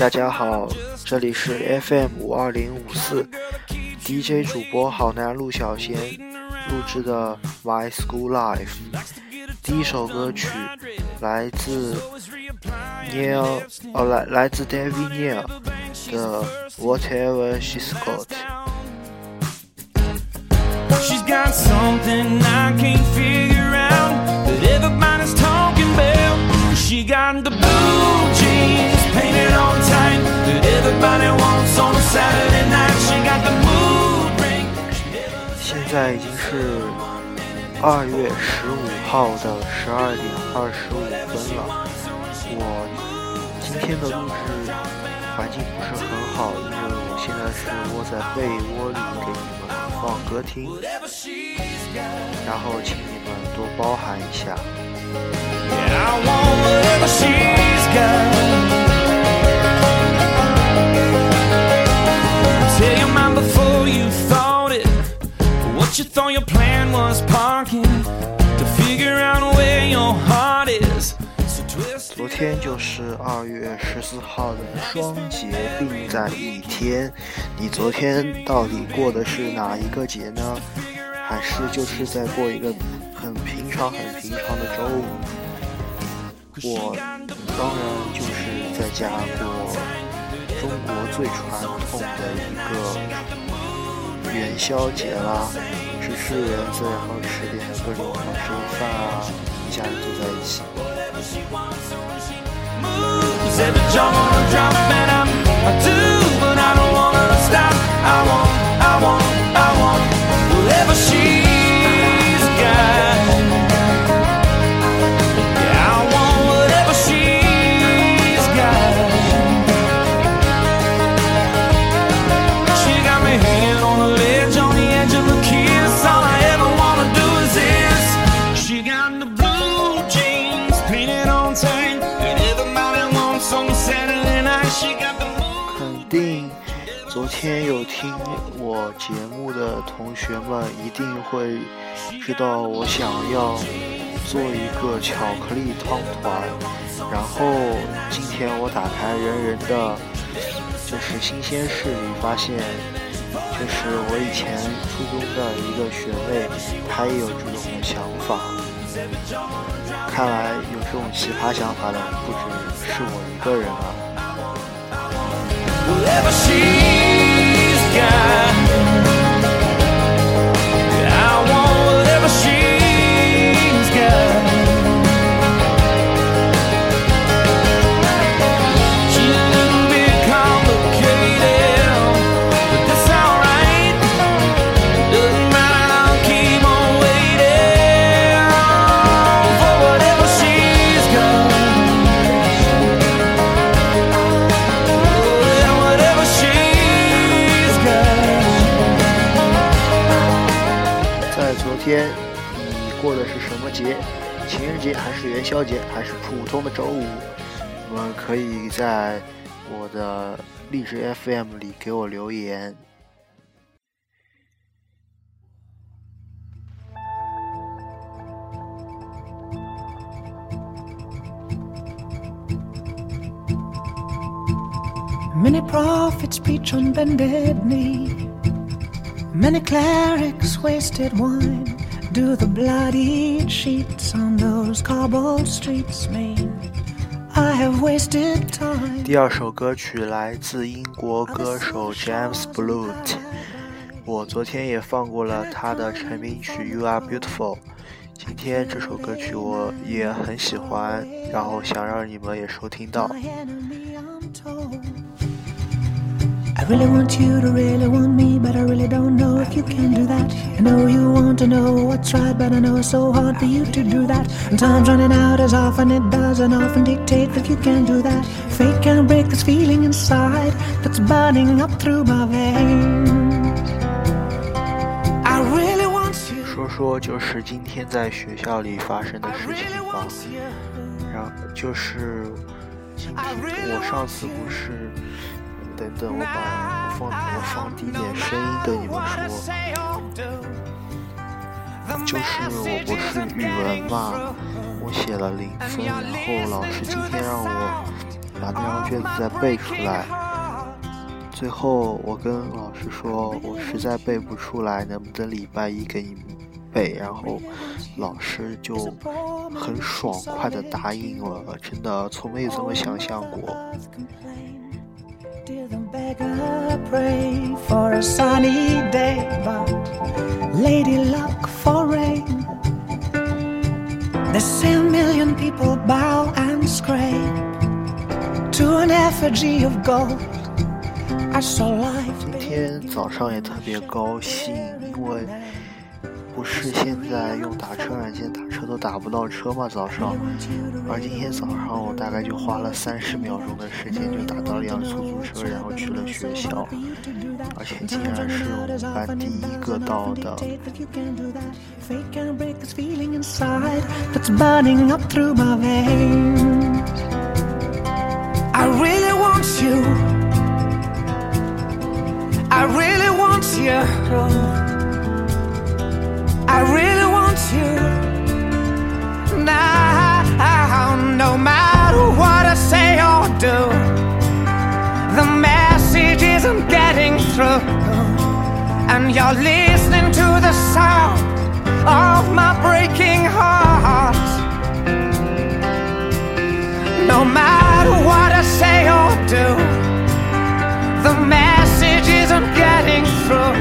嗨，大家好，这里是 FM 五二零五四，DJ 主播好男陆小贤录制的 My School Life。第一首歌曲来自 Neil，哦，来来自 David Neil 的 Whatever She's Got。 She's got something I can't figure out that everybody's talking about. She got the blue jeans 现在已经是二月十五号的十二点二十五分了。我今天的录制环境不是很好，因为我现在是窝在被窝里给你们放歌听，然后请你们多包涵一下。Your plan was parking to figure out where your heart is. 昨天就是二月十四号的双节并在一天，你昨天到底过的是哪一个节呢？还是就是在过一个很平常、很平常的周五？我当然就是在家过中国最传统的一个元宵节啦，吃吃圆子，然后吃点各种好吃的饭啊，一家人坐在一起。moves. Every 天有听我节目的同学们一定会知道，我想要做一个巧克力汤团。然后今天我打开人人的，就是新鲜事里发现，就是我以前初中的一个学妹，她也有这种的想法。看来有这种奇葩想法的不只是我一个人啊。Whatever she's FM 里给我留言。 Many prophets preach on bended knee. Many clerics wasted wine. Do the bloody sheets on those cobbled streets mean? 第二首歌曲来自英国歌手 James Blunt，我昨天也放过了他的成名曲《You Are Beautiful》。今天这首歌曲我也很喜欢，然后想让你们也收听到。I really want you to really want me, but I really don't know if you can do that. I know you want to know what's right, but I know it's so hard for you to do that. And time's running out as often it does, and often dictate that you can do that. Fate can't break this feeling inside that's burning up through my veins. I really want you. 说说就是今天在学校里发生的 I 事情 really 吧。 want you. 然后就是今天我上次不是， 等等，我把我放我放低点声音对你们说，就是我不是语文嘛，我写了零分，然后老师今天让我把那张卷子再背出来。最后我跟老师说，我实在背不出来，能不能礼拜一给你背？然后老师就很爽快的答应了，真的从没有这么想象过。Dear the beggar, pray for a sunny day, but lady luck for rain. There's a million people bow and scrape to an effigy of gold. I saw life 今天早上也特别高兴，因为 不是现在用打车软件打车都打不到车嘛，早上。而今天早上我大概就花了三十秒钟的时间就打到一辆出租车，然后去了学校，而且竟然是我们班第一个到的。If you can do you. Now, no matter what I say or do, the message isn't getting through and you're listening to the sound of my breaking heart. No matter what I say or do, the message isn't getting through,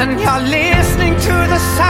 and you're listening to the sound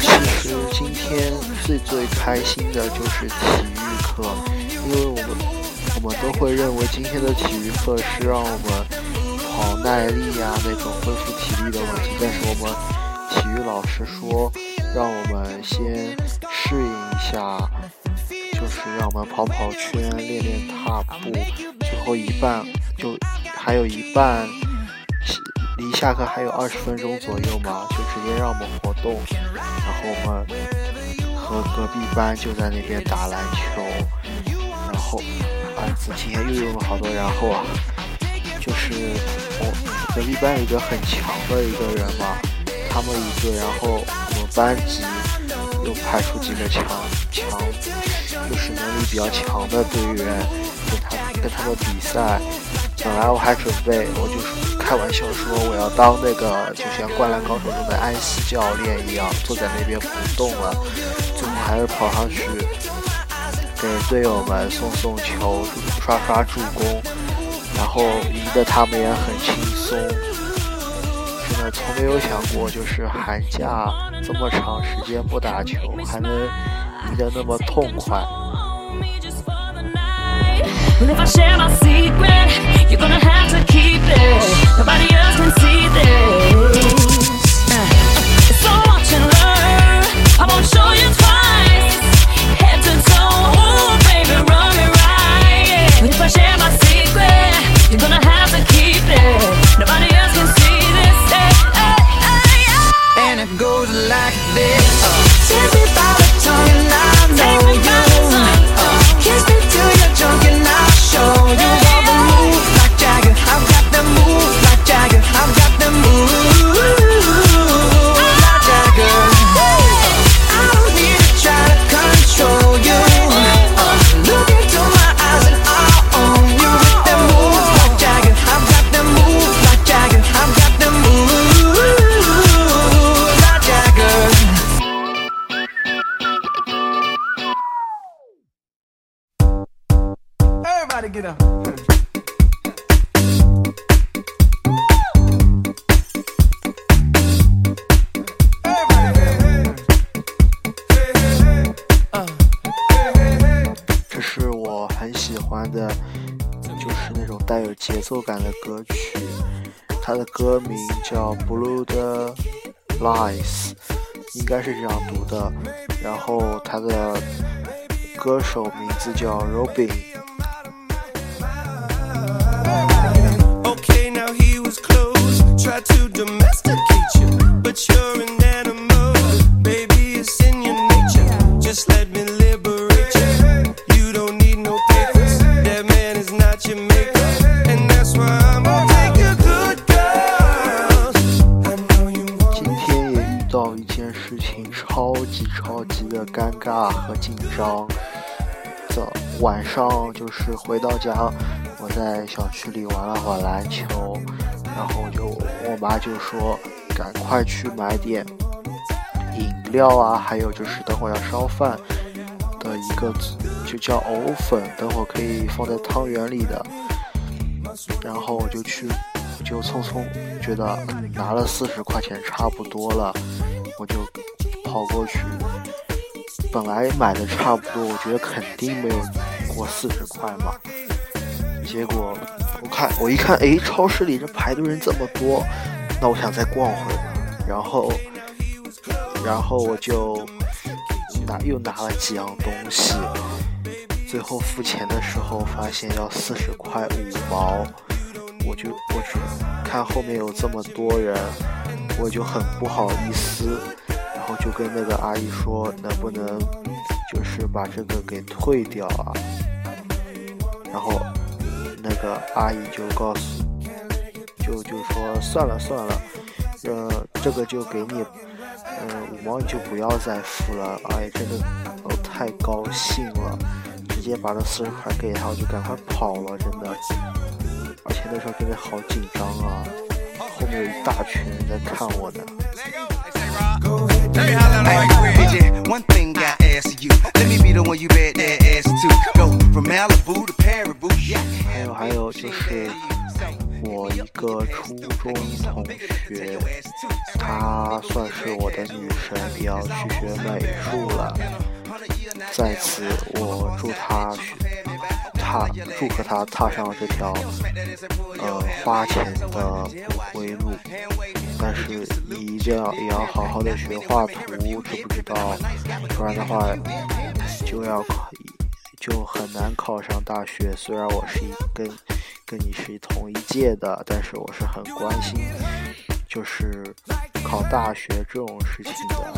其实今天最最开心的就是体育课，因为我们我们都会认为今天的体育课是让我们跑耐力呀、那种恢复体力的问题，但是我们体育老师说让我们先适应一下，就是让我们跑跑圈、练练踏步，后一半就还有一半。离下课还有二十分钟左右嘛，就直接让我们活动，然后我们和隔壁班就在那边打篮球，然后啊，我今天又用了好多然后啊，就是我隔壁班有一个很强的一个人嘛，他们一个，然后我们班级又派出几个强强，就是能力比较强的队员跟他们比赛。本来我还准备，我就开玩笑说我要当那个，就像《灌篮高手》中的安西教练一样，坐在那边不动了。最后还是跑上去给队友们送送球、刷刷助攻，然后赢得他们也很轻松。真的从没有想过，就是寒假这么长时间不打球，还能赢得那么痛快。Well, if I share my secret, you're gonna have to keep it. Nobody else can see this. Uh, So watch and learn. I won't show you twice. Head to toe, ooh, baby, run me right. But if I share my secret, you're gonna have to keep it. Nobody else can see this. And it goes like this. Take 节奏感的歌曲。它的歌名叫《Blue 的 Lies》，应该是这样读的。然后它的歌手名字叫 Robin。ok now he was close. Tried to domesticate you, but you're an 到一件事情，超级超级的尴尬和紧张。早晚上就是回到家，我在小区里玩了会篮球，然后就我妈就说赶快去买点饮料啊，还有就是等会要烧饭的一个就叫藕粉，等会可以放在汤圆里的。然后我就去，就匆匆觉得拿了四十块钱差不多了，我就跑过去。本来买的差不多，我觉得肯定没有过四十块嘛。结果我看我一看，诶，超市里这排队人这么多，那我想再逛会儿。然后，然后我就拿又拿了几样东西，最后付钱的时候发现要四十块五毛，我就我只看后面有这么多人，我就很不好意思，然后就跟那个阿姨说，能不能就是把这个给退掉啊？然后那个阿姨就告诉，就就说算了算了，呃，这个就给你，呃，五毛你就不要再付了。哎，真的，我太高兴了，直接把这四十块给他，我就赶快跑了，真的。而且那时候真的好紧张啊，后面有一大群人在看我呢。还有还有就是我一个初中同学，她算是我的女神，也要去学美术了。在此，祝贺他踏上这条呃花钱的不归路。但是你一定要也要好好的学画图，知不知道？不然的话就要考就很难考上大学。虽然我是一跟跟你是同一届的，但是我是很关心就是考大学这种事情的。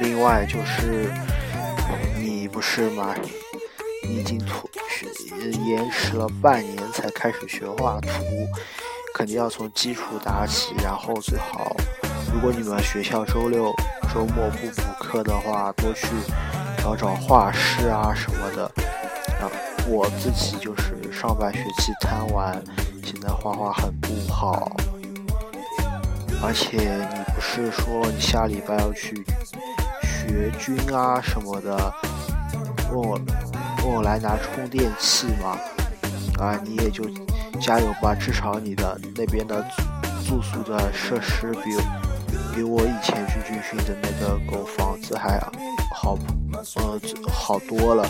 另外就是你不是吗？已经拖学延迟了半年才开始学画图，肯定要从基础打起，然后最好，如果你们学校周六周末不补课的话，多去找找画室啊什么的。啊，我自己就是上半学期贪玩，现在画画很不好。而且你不是说你下礼拜要去学军啊什么的，问我跟我来拿充电器吗？啊，你也就加油吧，至少你的那边的住宿的设施比比我以前去军训的那个狗房子还好，呃，好多了。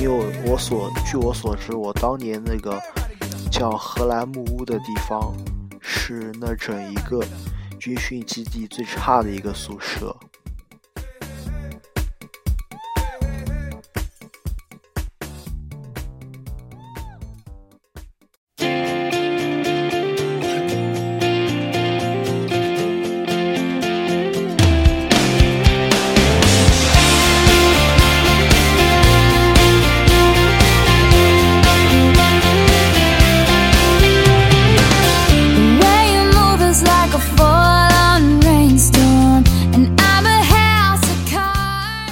因为我所据我所知，我当年那个叫荷兰木屋的地方，是那整一个军训基地最差的一个宿舍。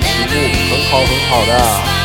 起步很好，很好的。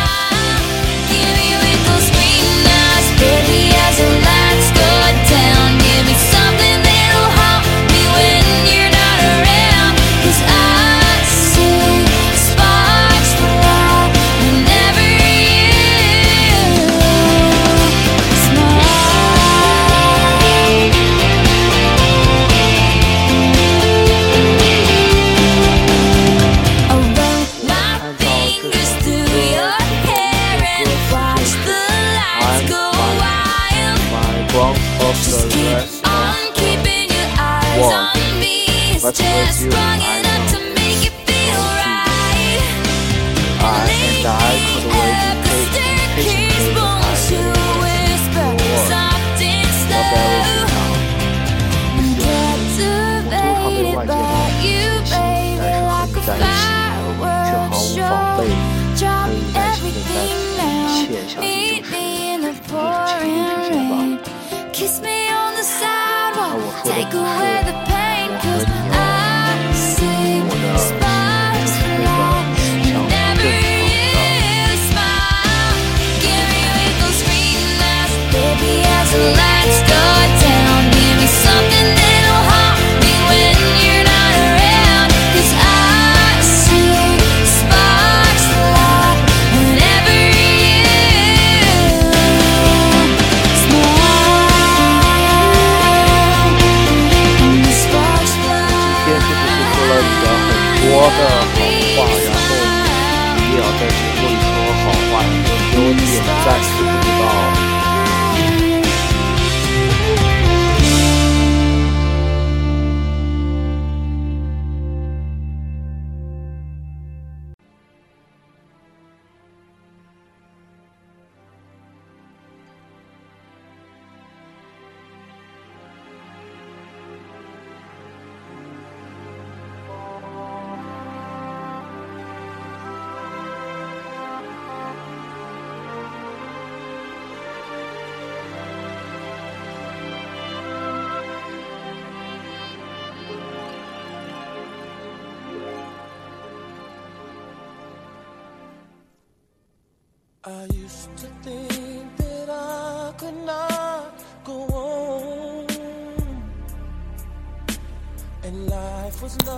take away the pain, cause I see.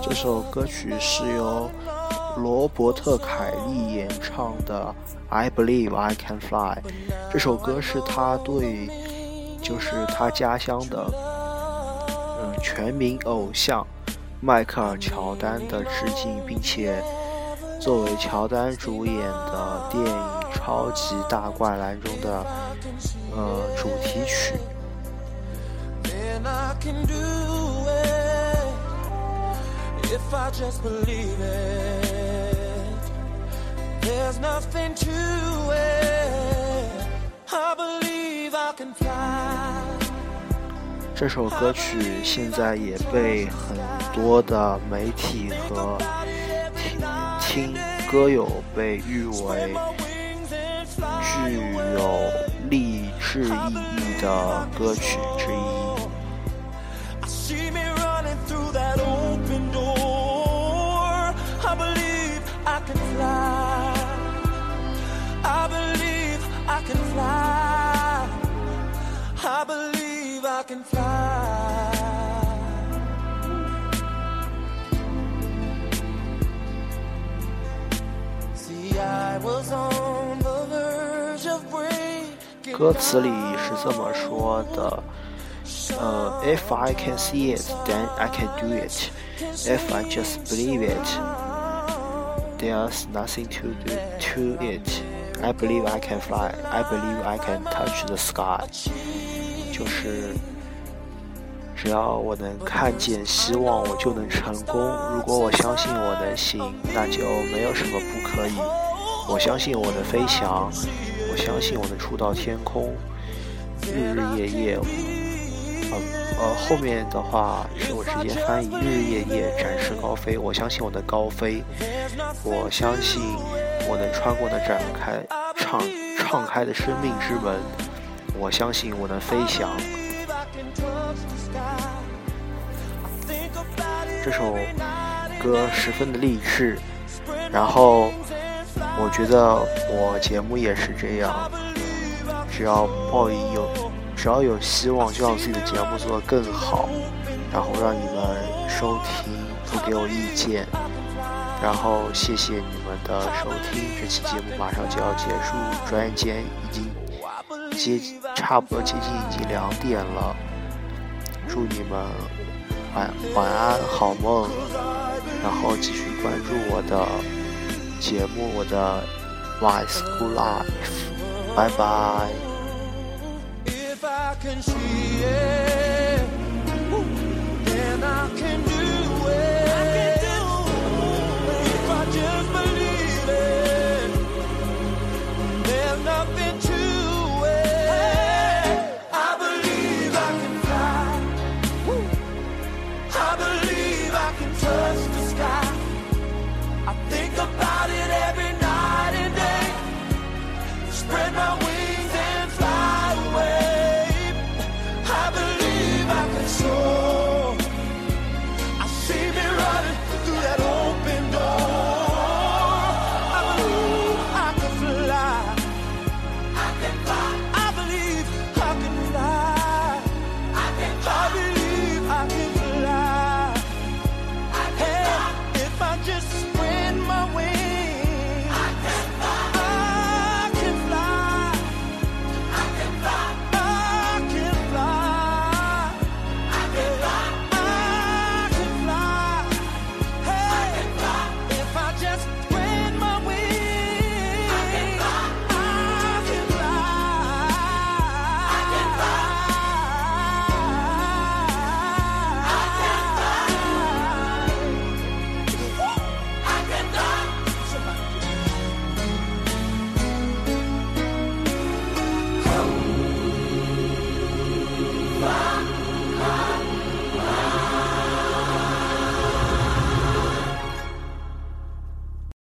这首歌曲是由罗伯特·凯利演唱的《I Believe I Can Fly》。这首歌是他对，就是他家乡的，嗯，全民偶像迈克尔·乔丹的致敬，并且作为乔丹主演的电影。超级大灌篮中的呃主题曲。There's nothing to it. I believe I can fly. 这首歌曲现在也被很多的媒体和听听歌友被誉为具有励志意义的歌曲之一。I was on 歌词里是这么说的。呃、i f I can see it, then I can do it. If I just believe it, there's nothing to do to it. I believe I can fly. I believe I can touch the sky. 就是只要我能看见希望，我就能成功。如果我相信我能行，那就没有什么不可以。我相信我能飞翔，相信我能触到天空，日日夜夜。呃呃，后面的话是我直接翻译，日日夜夜展翅高飞。我相信我能高飞，我相信我能穿过那展开敞敞开的生命之门。我相信我能飞翔。这首歌十分的励志，然后我觉得我节目也是这样，只要抱有只要有希望，就让自己的节目做得更好，然后让你们收听，不给我意见，然后谢谢你们的收听，这期节目马上就要结束，转眼间已经接差不多接近已经两点了，祝你们晚晚安好梦，然后继续关注我的节目，我的 My School Life，拜拜。